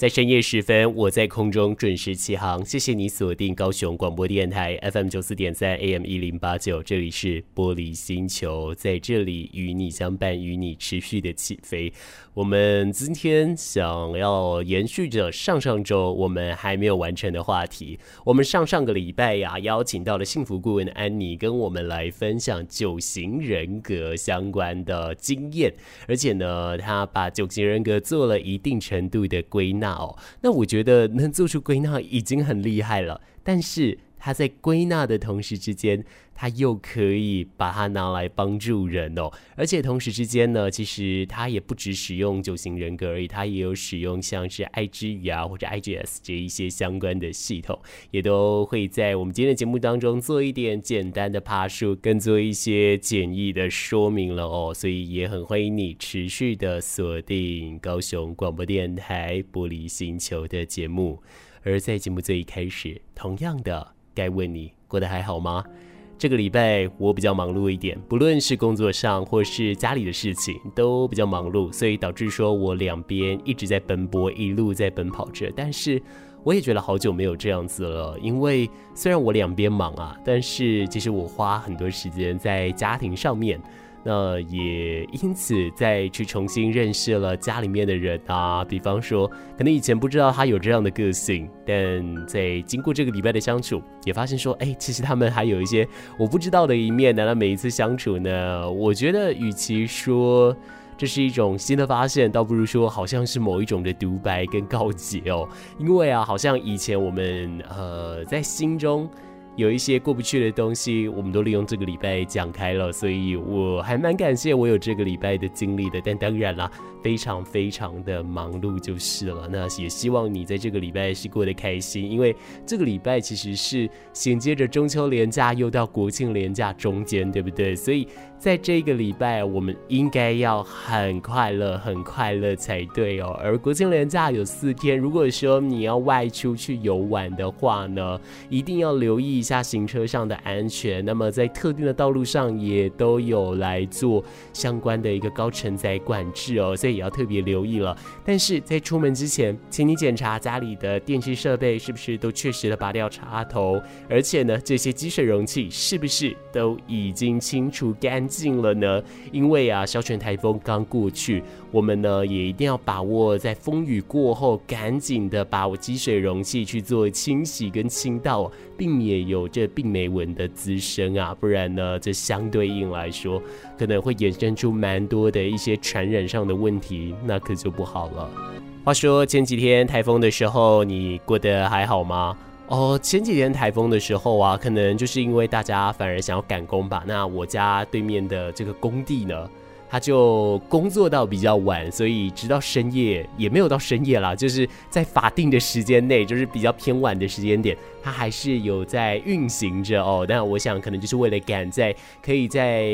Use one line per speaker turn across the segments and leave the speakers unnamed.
在深夜时分，我在空中准时起航。谢谢你锁定高雄广播电台 FM 九四点三 AM 一零八九，这里是玻璃星球，在这里与你相伴，与你持续的起飞。我们今天想要延续着上上周我们还没有完成的话题。我们上上个礼拜呀，邀请到了幸福顾问安妮，跟我们来分享九型人格相关的经验，而且呢，她把九型人格做了一定程度的归纳。哦，那我觉得能做出归纳已经很厉害了，但是他在归纳的同时之间，他又可以把它拿来帮助人哦，而且同时之间呢，其实他也不只使用九型人格而已，他也有使用像是爱之语啊或者 IGS 这一些相关的系统，也都会在我们今天的节目当中做一点简单的爬树，跟做一些简易的说明了哦，所以也很欢迎你持续的锁定高雄广播电台玻璃星球的节目，而在节目最一开始，同样的。该问你过得还好吗？这个礼拜我比较忙碌一点，不论是工作上或是家里的事情都比较忙碌，所以导致说我两边一直在奔波，一路在奔跑着。但是我也觉得好久没有这样子了，因为虽然我两边忙啊，但是其实我花很多时间在家庭上面。那也因此再去重新认识了家里面的人啊，比方说，可能以前不知道他有这样的个性，但在经过这个礼拜的相处，也发现说，哎，其实他们还有一些我不知道的一面。那每一次相处呢，我觉得与其说这是一种新的发现，倒不如说好像是某一种的独白跟告解哦，因为啊，好像以前我们呃在心中。有一些过不去的东西，我们都利用这个礼拜讲开了，所以我还蛮感谢我有这个礼拜的经历的。但当然啦，非常非常的忙碌就是了。那也希望你在这个礼拜是过得开心，因为这个礼拜其实是紧接着中秋连假又到国庆连假中间，对不对？所以。在这个礼拜，我们应该要很快乐，很快乐才对哦。而国庆连假有四天，如果说你要外出去游玩的话呢，一定要留意一下行车上的安全。那么在特定的道路上也都有来做相关的一个高承载管制哦，所以也要特别留意了。但是在出门之前，请你检查家里的电器设备是不是都确实的拔掉插头，而且呢，这些积水容器是不是都已经清除干近。了呢，因为啊，小犬台风刚过去，我们呢也一定要把握在风雨过后，赶紧的把我积水容器去做清洗跟清道，避免有这病媒蚊的滋生啊，不然呢，这相对应来说可能会衍生出蛮多的一些传染上的问题，那可就不好了。话说前几天台风的时候，你过得还好吗？哦，前几天台风的时候啊，可能就是因为大家反而想要赶工吧。那我家对面的这个工地呢，他就工作到比较晚，所以直到深夜也没有到深夜啦，就是在法定的时间内，就是比较偏晚的时间点，他还是有在运行着哦。但我想可能就是为了赶在可以在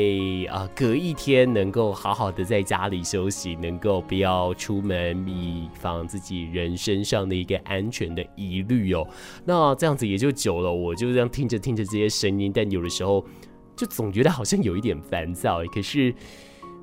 啊、隔一天能够好好的在家里休息，能够不要出门，以防自己人身上的一个安全的疑虑哦。那这样子也就久了，我就这样听着听着这些声音，但有的时候就总觉得好像有一点烦躁，可是。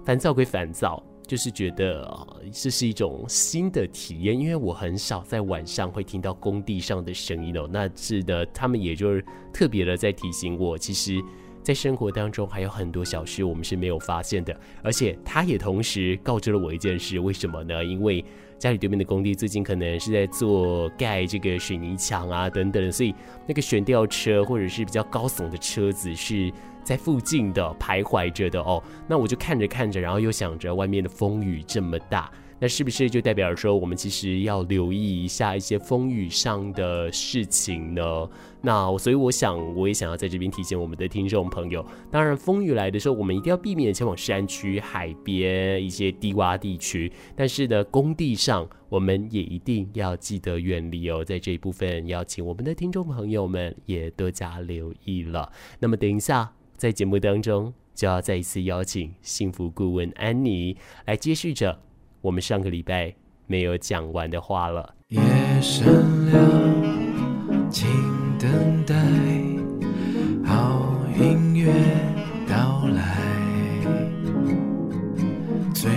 烦躁归烦躁，就是觉得这是一种新的体验，因为我很少在晚上会听到工地上的声音哦。那是的，他们也就是特别的在提醒我，其实，在生活当中还有很多小事我们是没有发现的，而且他也同时告知了我一件事，为什么呢？因为家里对面的工地最近可能是在做盖这个水泥墙啊等等，所以那个悬吊车或者是比较高耸的车子是。在附近的徘徊着的哦，那我就看着看着，然后又想着外面的风雨这么大，那是不是就代表说我们其实要留意一下一些风雨上的事情呢？那所以我想，我也想要在这边提醒我们的听众朋友，当然风雨来的时候，我们一定要避免前往山区、海边一些低洼地区，但是呢，工地上我们也一定要记得远离哦。在这一部分，邀请我们的听众朋友们也多加留意了。那么等一下。在节目当中，就要再一次邀请幸福顾问安妮来接续着我们上个礼拜没有讲完的话了。夜深了，请等待好音乐到来，最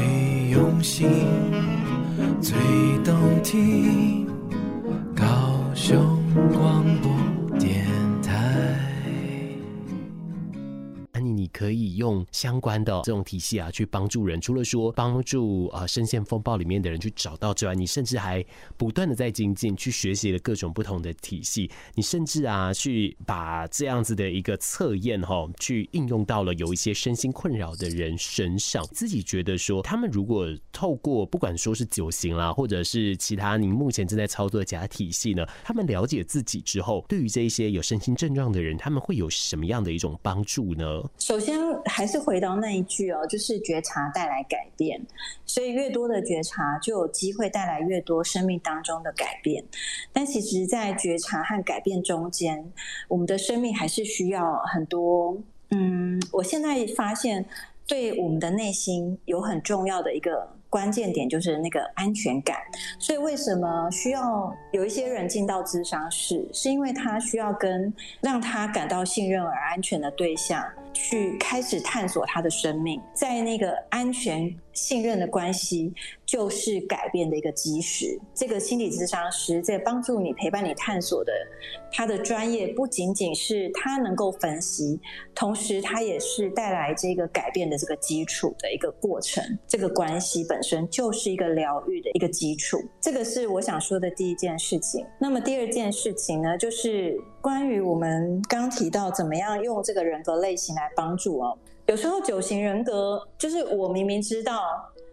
用心，最动听。可以用相关的这种体系啊去帮助人。除了说帮助啊深陷风暴里面的人去找到之外，你甚至还不断的在精进，去学习了各种不同的体系。你甚至啊去把这样子的一个测验哈，去应用到了有一些身心困扰的人身上。自己觉得说，他们如果透过不管说是九型啦，或者是其他您目前正在操作的假体系呢，他们了解自己之后，对于这一些有身心症状的人，他们会有什么样的一种帮助呢？
首先还是回到那一句哦，就是觉察带来改变，所以越多的觉察，就有机会带来越多生命当中的改变。但其实，在觉察和改变中间，我们的生命还是需要很多。嗯，我现在发现，对我们的内心有很重要的一个。关键点就是那个安全感，所以为什么需要有一些人进到咨商室，是因为他需要跟让他感到信任而安全的对象去开始探索他的生命，在那个安全信任的关系，就是改变的一个基石。这个心理咨商师在帮助你、陪伴你探索的，他的专业不仅仅是他能够分析，同时他也是带来这个改变的这个基础的一个过程。这个关系本身就是一个疗愈的一个基础。这个是我想说的第一件事情。那么第二件事情呢，就是关于我们刚提到怎么样用这个人格类型来帮助哦。有时候九型人格就是我明明知道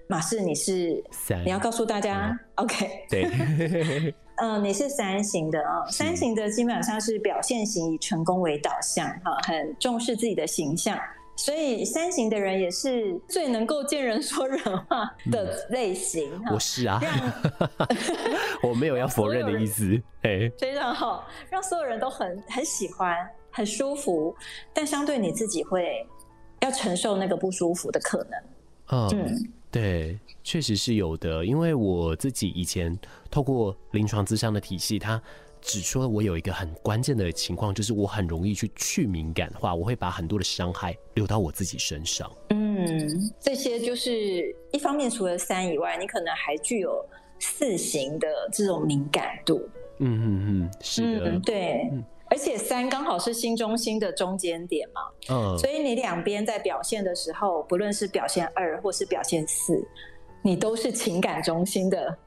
马氏你是三，你要告诉大家、嗯、，OK？对，嗯，你是三型的啊，三型的基本上是表现型，以成功为导向，哈，很重视自己的形象，所以三型的人也是最能够见人说人话的类型。嗯、
我是啊，我没有要否认的意思，哎，
非常好，让所有人都很很喜欢，很舒服，但相对你自己会。要承受那个不舒服的可能，
嗯，嗯对，确实是有的。因为我自己以前透过临床咨商的体系，他指出了我有一个很关键的情况，就是我很容易去去敏感化，我会把很多的伤害留到我自己身上。
嗯，这些就是一方面，除了三以外，你可能还具有四型的这种敏感度。
嗯嗯嗯，是的，
嗯、对。嗯而且三刚好是心中心的中间点嘛，嗯，所以你两边在表现的时候，不论是表现二或是表现四，你都是情感中心的。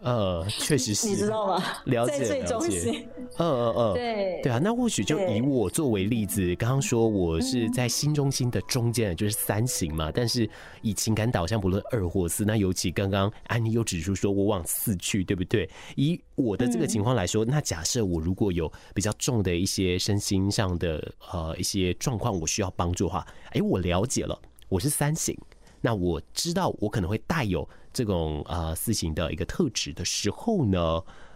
呃，确实是，
你知道吗？
了解，
在最中心。
嗯嗯嗯，
对
对啊，那或许就以我作为例子，刚刚说我是在心中心的中间，就是三型嘛。但是以情感导向，不论二或四，那尤其刚刚安妮又指出说我往四去，对不对？以我的这个情况来说，那假设我如果有比较重的一些身心上的呃一些状况，我需要帮助的话，哎，我了解了，我是三型，那我知道我可能会带有。这种呃四型的一个特质的时候呢，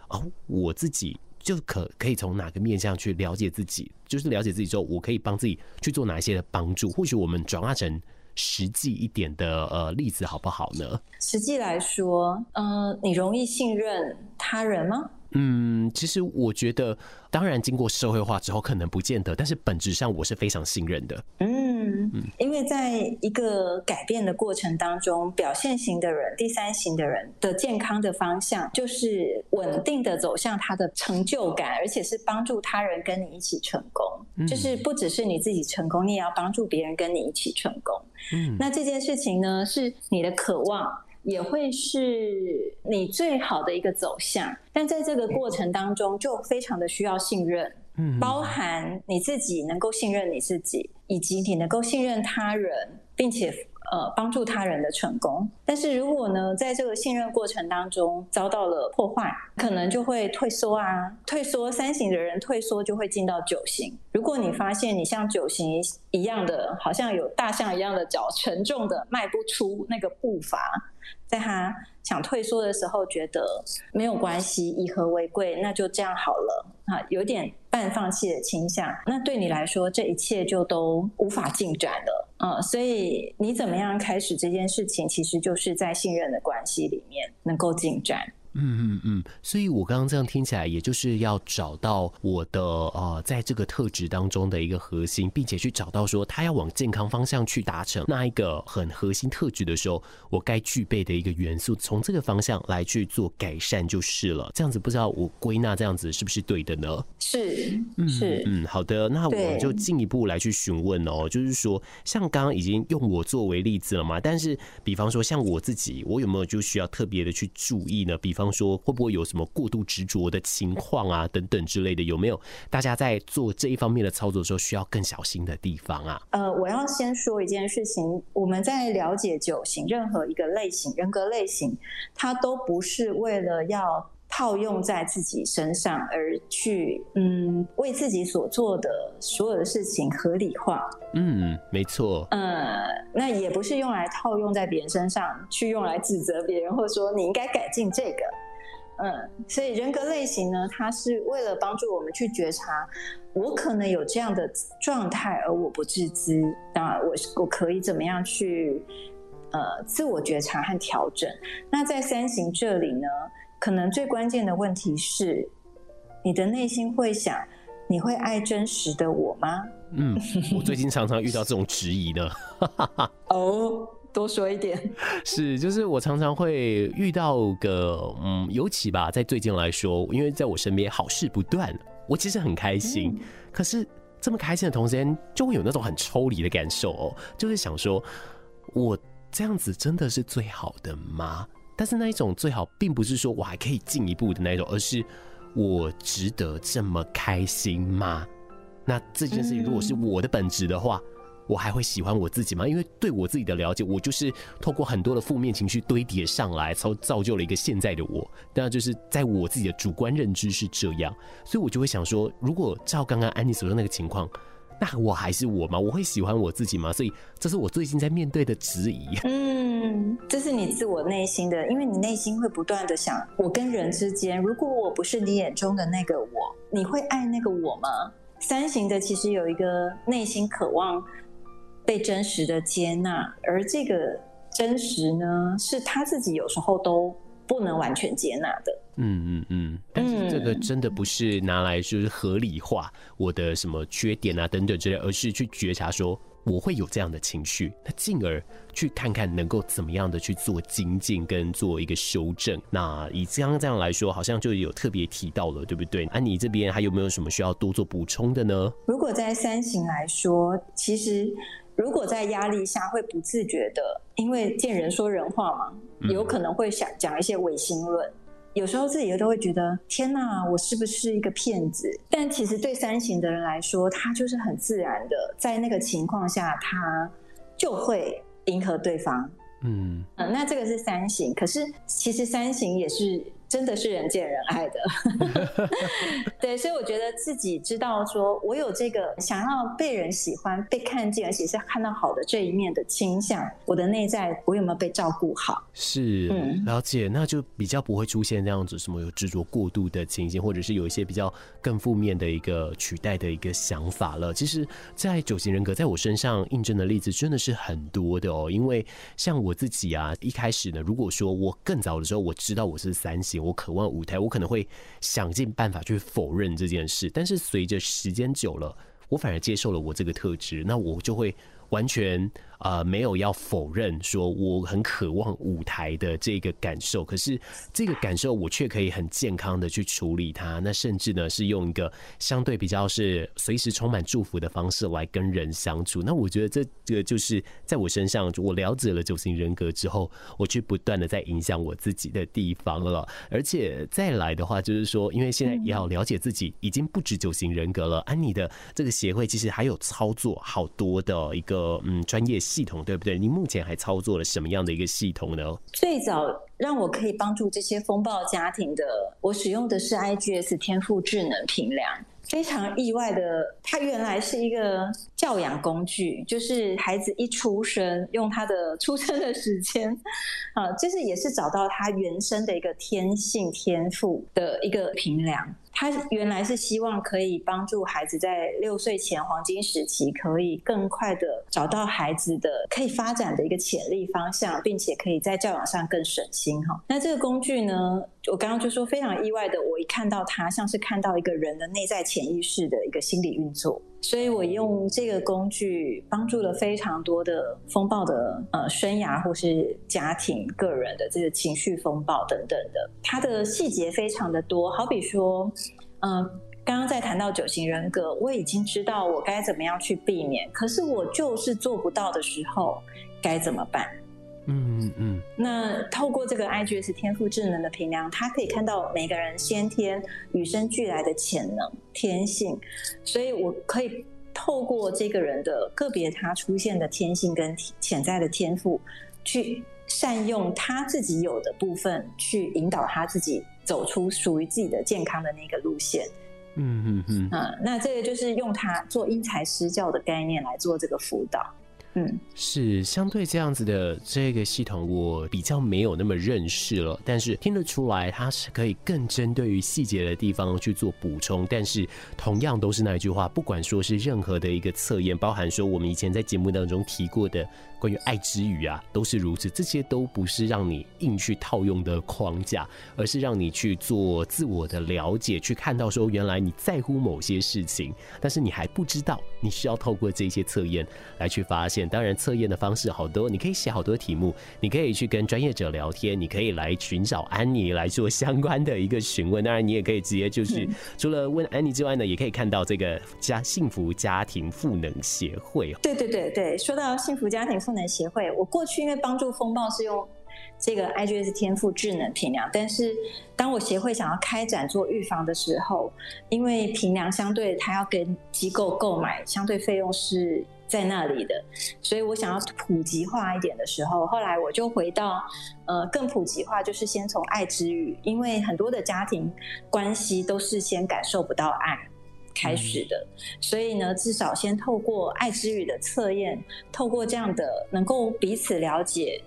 哦，我自己就可可以从哪个面向去了解自己，就是了解自己之后，我可以帮自己去做哪一些的帮助。或许我们转化成实际一点的呃例子，好不好呢？
实际来说，嗯、你容易信任他人吗？
嗯，其实我觉得，当然经过社会化之后，可能不见得，但是本质上我是非常信任的。
嗯，因为在一个改变的过程当中，表现型的人、第三型的人的健康的方向，就是稳定的走向他的成就感，而且是帮助他人跟你一起成功。嗯，就是不只是你自己成功，你也要帮助别人跟你一起成功。嗯，那这件事情呢，是你的渴望。也会是你最好的一个走向，但在这个过程当中，就非常的需要信任，嗯，包含你自己能够信任你自己，以及你能够信任他人，并且。呃，帮助他人的成功，但是如果呢，在这个信任过程当中遭到了破坏，可能就会退缩啊。退缩，三型的人退缩就会进到九型。如果你发现你像九型一样的，好像有大象一样的脚，沉重的迈不出那个步伐，在他想退缩的时候，觉得没有关系，以和为贵，那就这样好了啊，有点半放弃的倾向，那对你来说，这一切就都无法进展了。嗯，所以你怎么样开始这件事情，其实就是在信任的关系里面能够进展。
嗯嗯嗯，所以我刚刚这样听起来，也就是要找到我的呃，在这个特质当中的一个核心，并且去找到说他要往健康方向去达成那一个很核心特质的时候，我该具备的一个元素，从这个方向来去做改善就是了。这样子不知道我归纳这样子是不是对的呢？
是，是，
嗯，好的，那我们就进一步来去询问哦，就是说，像刚刚已经用我作为例子了嘛，但是比方说像我自己，我有没有就需要特别的去注意呢？比方。比方说，会不会有什么过度执着的情况啊，等等之类的？有没有大家在做这一方面的操作时候需要更小心的地方啊？
呃，我要先说一件事情，我们在了解九型任何一个类型人格类型，它都不是为了要套用在自己身上而去，嗯，为自己所做的所有的事情合理化。
嗯，没错。
呃，那也不是用来套用在别人身上，去用来指责别人，或者说你应该改进这个。嗯，所以人格类型呢，它是为了帮助我们去觉察，我可能有这样的状态，而我不自知。那我我可以怎么样去呃自我觉察和调整？那在三型这里呢？可能最关键的问题是，你的内心会想：你会爱真实的我吗？
嗯，我最近常常遇到这种质疑呢。
哦，多说一点。
是，就是我常常会遇到个，嗯，尤其吧，在最近来说，因为在我身边好事不断，我其实很开心。嗯、可是这么开心的同时间，就会有那种很抽离的感受哦，就是想说，我这样子真的是最好的吗？但是那一种最好，并不是说我还可以进一步的那一种，而是我值得这么开心吗？那这件事情如果是我的本质的话，我还会喜欢我自己吗？因为对我自己的了解，我就是透过很多的负面情绪堆叠上来，才造就了一个现在的我。那就是在我自己的主观认知是这样，所以我就会想说，如果照刚刚安妮所说那个情况。那我还是我吗？我会喜欢我自己吗？所以这是我最近在面对的质疑。
嗯，这是你自我内心的，因为你内心会不断的想：我跟人之间，如果我不是你眼中的那个我，你会爱那个我吗？三型的其实有一个内心渴望被真实的接纳，而这个真实呢，是他自己有时候都不能完全接纳的。
嗯嗯嗯，但是这个真的不是拿来就是合理化我的什么缺点啊等等之类，而是去觉察说我会有这样的情绪，那进而去看看能够怎么样的去做精进跟做一个修正。那以这样这样来说，好像就有特别提到了，对不对？安妮这边还有没有什么需要多做补充的呢？
如果在三型来说，其实如果在压力下会不自觉的，因为见人说人话嘛，有可能会想讲一些违心论。有时候自己都会觉得天哪，我是不是一个骗子？但其实对三型的人来说，他就是很自然的，在那个情况下，他就会迎合对方。嗯，嗯，那这个是三型，可是其实三型也是。真的是人见人爱的，对，所以我觉得自己知道说，我有这个想要被人喜欢、被看见，而且是看到好的这一面的倾向。我的内在，我有没有被照顾好？
是，嗯，了解，那就比较不会出现这样子什么有执着过度的情形，或者是有一些比较更负面的一个取代的一个想法了。其实，在九型人格在我身上印证的例子真的是很多的哦。因为像我自己啊，一开始呢，如果说我更早的时候我知道我是三型。我渴望舞台，我可能会想尽办法去否认这件事，但是随着时间久了，我反而接受了我这个特质，那我就会完全。呃，没有要否认说我很渴望舞台的这个感受，可是这个感受我却可以很健康的去处理它。那甚至呢是用一个相对比较是随时充满祝福的方式来跟人相处。那我觉得这这个就是在我身上，我了解了九型人格之后，我去不断的在影响我自己的地方了。而且再来的话，就是说，因为现在也要了解自己，已经不止九型人格了。安妮的这个协会其实还有操作好多的一个嗯专业。系统对不对？你目前还操作了什么样的一个系统呢？
最早让我可以帮助这些风暴家庭的，我使用的是 IGS 天赋智能平量。非常意外的，它原来是一个教养工具，就是孩子一出生，用他的出生的时间，啊，就是也是找到他原生的一个天性天赋的一个平量。他原来是希望可以帮助孩子在六岁前黄金时期，可以更快的找到孩子的可以发展的一个潜力方向，并且可以在教养上更省心哈。那这个工具呢，我刚刚就说非常意外的，我一看到它，像是看到一个人的内在潜意识的一个心理运作，所以我用这个工具帮助了非常多的风暴的呃生涯或是家庭个人的这个情绪风暴等等的，它的细节非常的多，好比说。嗯，刚刚在谈到九型人格，我已经知道我该怎么样去避免，可是我就是做不到的时候，该怎么办？
嗯嗯嗯。
那透过这个 IGS 天赋智能的评量，它可以看到每个人先天与生俱来的潜能、天性，所以我可以透过这个人的个别他出现的天性跟潜在的天赋，去善用他自己有的部分，去引导他自己。走出属于自己的健康的那个路线，
嗯嗯嗯，
啊，那这个就是用它做因材施教的概念来做这个辅导。嗯，
是相对这样子的这个系统，我比较没有那么认识了。但是听得出来，它是可以更针对于细节的地方去做补充。但是同样都是那一句话，不管说是任何的一个测验，包含说我们以前在节目当中提过的关于爱之语啊，都是如此。这些都不是让你硬去套用的框架，而是让你去做自我的了解，去看到说原来你在乎某些事情，但是你还不知道，你需要透过这些测验来去发现。当然，测验的方式好多，你可以写好多题目，你可以去跟专业者聊天，你可以来寻找安妮来做相关的一个询问。当然，你也可以直接就是 除了问安妮之外呢，也可以看到这个家幸福家庭赋能协会。
对对对对，说到幸福家庭赋能协会，我过去因为帮助风暴是用这个 IGS 天赋智能评量，但是当我协会想要开展做预防的时候，因为评量相对它要跟机构购买，相对费用是。在那里的，所以我想要普及化一点的时候，后来我就回到，呃，更普及化，就是先从爱之语，因为很多的家庭关系都是先感受不到爱开始的，所以呢，至少先透过爱之语的测验，透过这样的能够彼此了解。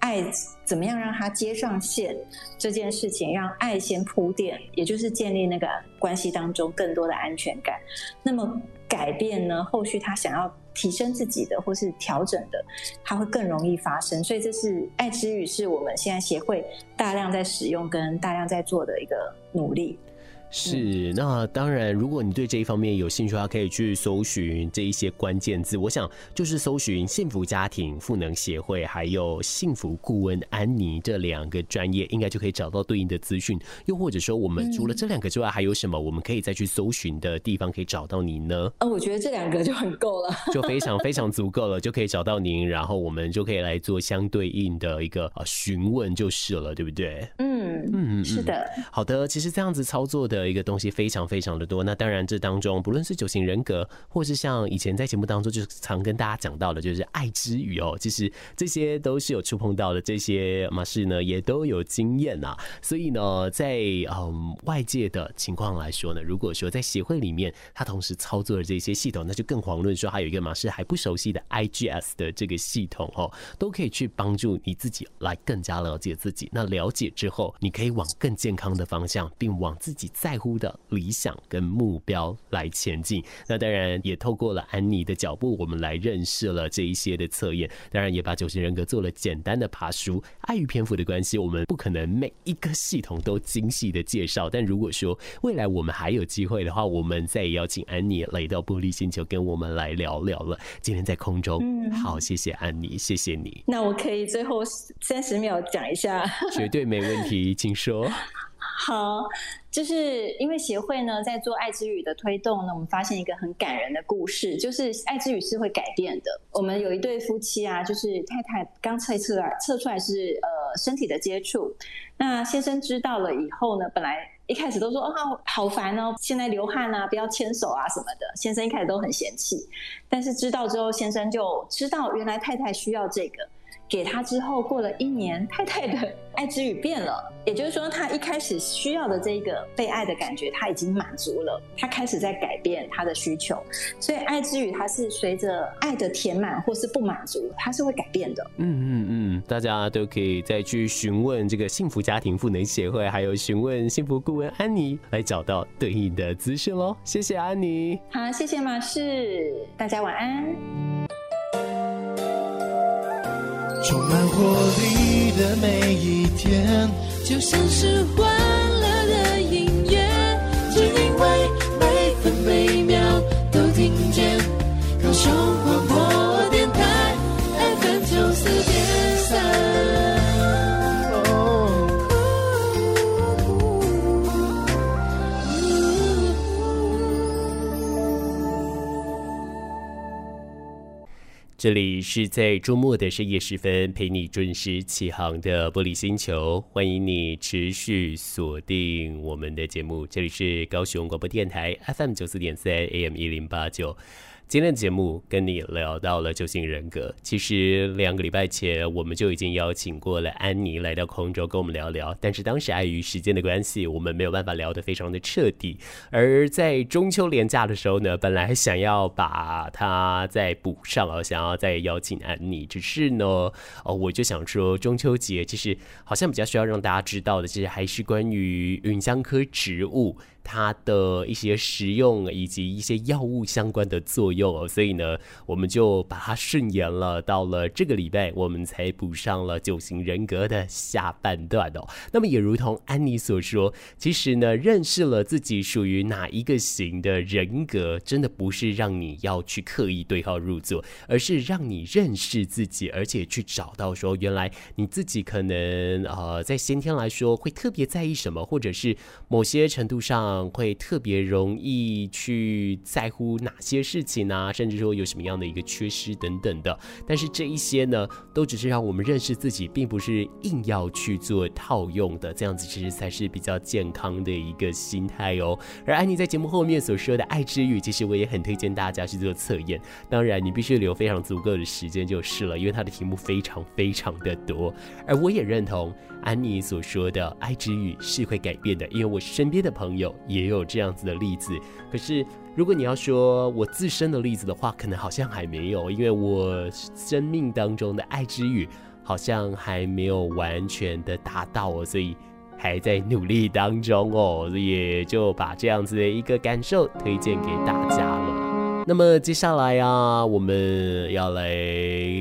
爱怎么样让他接上线这件事情，让爱先铺垫，也就是建立那个关系当中更多的安全感。那么改变呢？后续他想要提升自己的或是调整的，他会更容易发生。所以这是爱之语，是我们现在协会大量在使用跟大量在做的一个努力。
是，那当然，如果你对这一方面有兴趣的话，可以去搜寻这一些关键字。我想就是搜寻幸福家庭赋能协会，还有幸福顾问安妮这两个专业，应该就可以找到对应的资讯。又或者说，我们除了这两个之外，还有什么我们可以再去搜寻的地方可以找到您呢？
呃，我觉得这两个就很够了，
就非常非常足够了，就可以找到您，然后我们就可以来做相对应的一个呃询问就是了，对不对？
嗯嗯嗯，是的。
好的，其实这样子操作的。一个东西非常非常的多，那当然这当中不论是九型人格，或是像以前在节目当中就常跟大家讲到的，就是爱之语哦，其实这些都是有触碰到的，这些马氏呢也都有经验啊，所以呢，在嗯外界的情况来说呢，如果说在协会里面他同时操作的这些系统，那就更遑论说还有一个马氏还不熟悉的 IGS 的这个系统哦，都可以去帮助你自己来更加了解自己。那了解之后，你可以往更健康的方向，并往自己在在乎的理想跟目标来前进，那当然也透过了安妮的脚步，我们来认识了这一些的测验，当然也把九型人格做了简单的爬梳。碍于篇幅的关系，我们不可能每一个系统都精细的介绍。但如果说未来我们还有机会的话，我们再邀请安妮来到玻璃星球跟我们来聊聊了。今天在空中，嗯，好，谢谢安妮，谢谢你。
那我可以最后三十秒讲一下，
绝对没问题，请说。
好，就是因为协会呢在做爱之语的推动呢，我们发现一个很感人的故事，就是爱之语是会改变的。我们有一对夫妻啊，就是太太刚测出来测出来是呃身体的接触，那先生知道了以后呢，本来一开始都说啊好烦哦，现在流汗啊，不要牵手啊什么的，先生一开始都很嫌弃，但是知道之后，先生就知道原来太太需要这个。给他之后，过了一年，太太的 爱之语变了，也就是说，他一开始需要的这个被爱的感觉，他已经满足了，他开始在改变他的需求，所以爱之语它是随着爱的填满或是不满足，它是会改变的。
嗯嗯嗯，大家都可以再去询问这个幸福家庭赋能协会，还有询问幸福顾问安妮，来找到对应的资讯喽。谢谢安妮，
好，谢谢马氏，大家晚安。
充满活力的每一天，就像是
这里是在周末的深夜时分陪你准时起航的玻璃星球，欢迎你持续锁定我们的节目。这里是高雄广播电台 FM 九四点三 AM 一零八九。今天的节目跟你聊到了九型人格。其实两个礼拜前我们就已经邀请过了安妮来到空中跟我们聊聊，但是当时碍于时间的关系，我们没有办法聊得非常的彻底。而在中秋连假的时候呢，本来想要把它再补上啊，想要再邀请安妮，只是呢，哦，我就想说中秋节其实好像比较需要让大家知道的，其实还是关于芸香科植物。它的一些食用以及一些药物相关的作用哦，所以呢，我们就把它顺延了。到了这个礼拜，我们才补上了九型人格的下半段哦。那么也如同安妮所说，其实呢，认识了自己属于哪一个型的人格，真的不是让你要去刻意对号入座，而是让你认识自己，而且去找到说，原来你自己可能呃，在先天来说会特别在意什么，或者是某些程度上。嗯会特别容易去在乎哪些事情啊，甚至说有什么样的一个缺失等等的。但是这一些呢，都只是让我们认识自己，并不是硬要去做套用的。这样子其实才是比较健康的一个心态哦。而安妮在节目后面所说的爱之语，其实我也很推荐大家去做测验。当然，你必须留非常足够的时间就是了，因为它的题目非常非常的多。而我也认同安妮所说的爱之语是会改变的，因为我身边的朋友。也有这样子的例子，可是如果你要说我自身的例子的话，可能好像还没有，因为我生命当中的爱之语好像还没有完全的达到哦，所以还在努力当中哦，也就把这样子的一个感受推荐给大家了。那么接下来啊，我们要来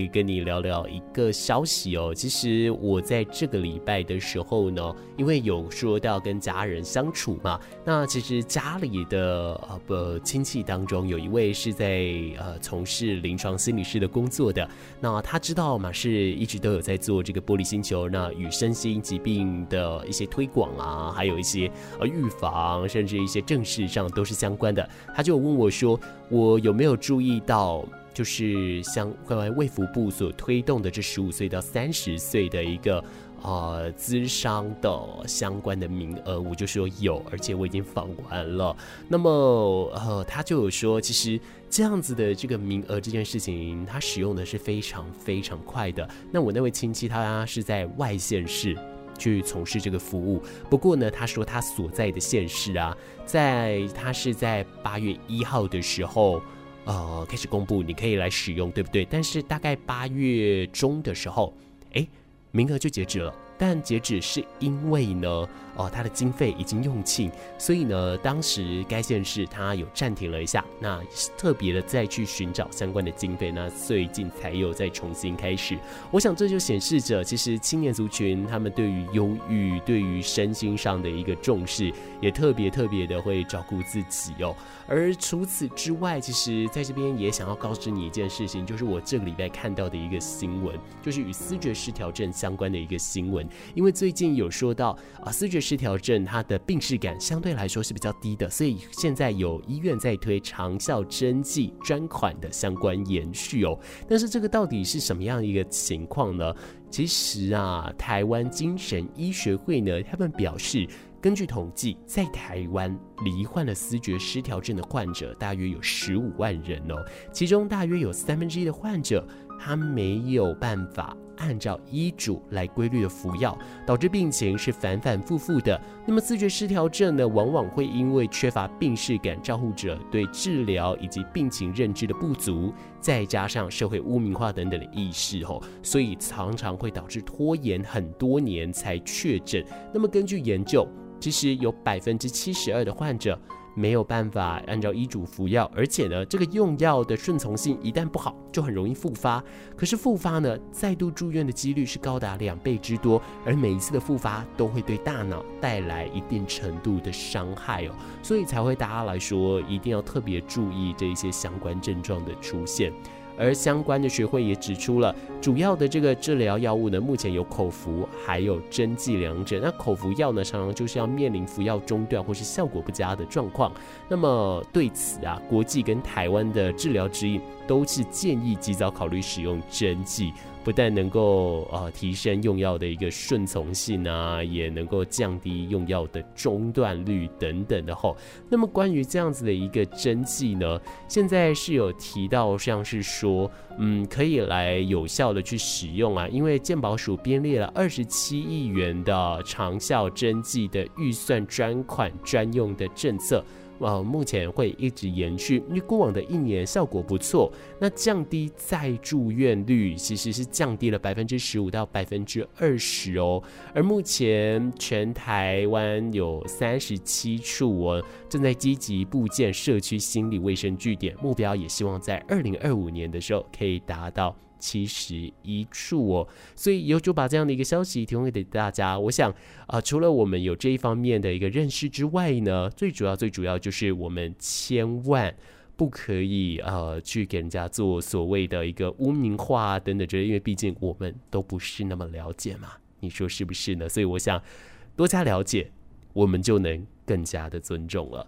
跟你聊聊一个消息哦。其实我在这个礼拜的时候呢，因为有说到跟家人相处嘛，那其实家里的呃不亲戚当中有一位是在呃从事临床心理师的工作的，那他知道嘛，是一直都有在做这个玻璃星球，那与身心疾病的一些推广啊，还有一些呃预防，甚至一些正事上都是相关的，他就问我说。我有没有注意到，就是像关于卫福部所推动的这十五岁到三十岁的一个呃咨商的相关的名额？我就说有，而且我已经访完了。那么呃，他就有说，其实这样子的这个名额这件事情，他使用的是非常非常快的。那我那位亲戚他是在外县市去从事这个服务，不过呢，他说他所在的县市啊，在他是在八月一号的时候，呃，开始公布你可以来使用，对不对？但是大概八月中的时候，诶，名额就截止了。但截止是因为呢，哦，他的经费已经用尽，所以呢，当时该县市他有暂停了一下，那特别的再去寻找相关的经费，那最近才有再重新开始。我想这就显示着，其实青年族群他们对于忧郁、对于身心上的一个重视，也特别特别的会照顾自己哦。而除此之外，其实在这边也想要告知你一件事情，就是我这个礼拜看到的一个新闻，就是与思觉失调症相关的一个新闻。因为最近有说到啊，思觉失调症它的病识感相对来说是比较低的，所以现在有医院在推长效针剂专款的相关延续哦。但是这个到底是什么样一个情况呢？其实啊，台湾精神医学会呢，他们表示。根据统计，在台湾罹患了思觉失调症的患者大约有十五万人哦，其中大约有三分之一的患者他没有办法按照医嘱来规律的服药，导致病情是反反复复的。那么自觉失调症呢，往往会因为缺乏病识感，照护者对治疗以及病情认知的不足，再加上社会污名化等等的意识，吼，所以常常会导致拖延很多年才确诊。那么根据研究，其实有百分之七十二的患者。没有办法按照医嘱服药，而且呢，这个用药的顺从性一旦不好，就很容易复发。可是复发呢，再度住院的几率是高达两倍之多，而每一次的复发都会对大脑带来一定程度的伤害哦，所以才会大家来说，一定要特别注意这一些相关症状的出现。而相关的学会也指出了，主要的这个治疗药物呢，目前有口服还有针剂两者。那口服药呢，常常就是要面临服药中断或是效果不佳的状况。那么对此啊，国际跟台湾的治疗指引都是建议及早考虑使用针剂。不但能够呃提升用药的一个顺从性啊，也能够降低用药的中断率等等的吼。那么关于这样子的一个针剂呢，现在是有提到像是说，嗯，可以来有效的去使用啊，因为健保署编列了二十七亿元的长效针剂的预算专款专用的政策。呃，目前会一直延续，因为过往的一年效果不错。那降低再住院率其实是降低了百分之十五到百分之二十哦。而目前全台湾有三十七处哦，正在积极布建社区心理卫生据点，目标也希望在二零二五年的时候可以达到。七十一处哦，所以以后就把这样的一个消息提供给大家。我想啊、除了我们有这一方面的一个认识之外呢，最主要最主要就是我们千万不可以呃去给人家做所谓的一个污名化等等之类，因为毕竟我们都不是那么了解嘛，你说是不是呢？所以我想多加了解，我们就能更加的尊重了。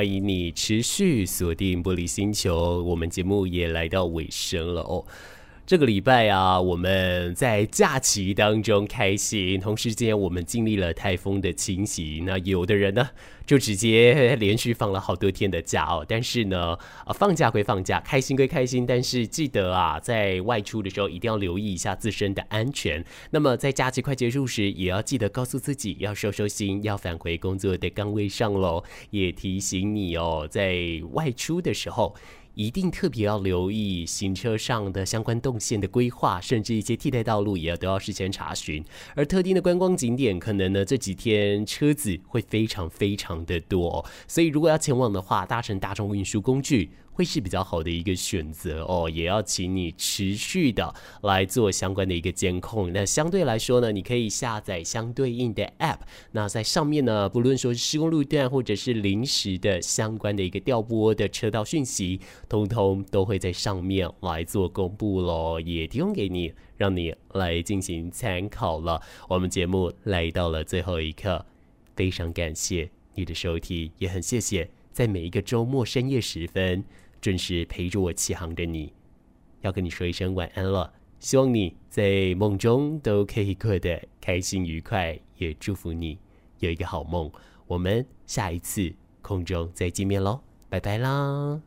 欢迎你持续锁定玻璃星球，我们节目也来到尾声了哦。这个礼拜啊，我们在假期当中开心，同时间我们经历了台风的侵袭。那有的人呢，就直接连续放了好多天的假哦。但是呢，啊，放假归放假，开心归开心，但是记得啊，在外出的时候一定要留意一下自身的安全。那么在假期快结束时，也要记得告诉自己要收收心，要返回工作的岗位上喽。也提醒你哦，在外出的时候。一定特别要留意行车上的相关动线的规划，甚至一些替代道路也要都要事先查询。而特定的观光景点，可能呢这几天车子会非常非常的多，所以如果要前往的话，搭乘大众运输工具。会是比较好的一个选择哦，也要请你持续的来做相关的一个监控。那相对来说呢，你可以下载相对应的 App，那在上面呢，不论说是施工路段或者是临时的相关的一个调拨的车道讯息，通通都会在上面来做公布喽，也提供给你，让你来进行参考了。我们节目来到了最后一刻，非常感谢你的收听，也很谢谢在每一个周末深夜时分。准时陪着我起航的你，要跟你说一声晚安了。希望你在梦中都可以过得开心愉快，也祝福你有一个好梦。我们下一次空中再见面喽，拜拜啦！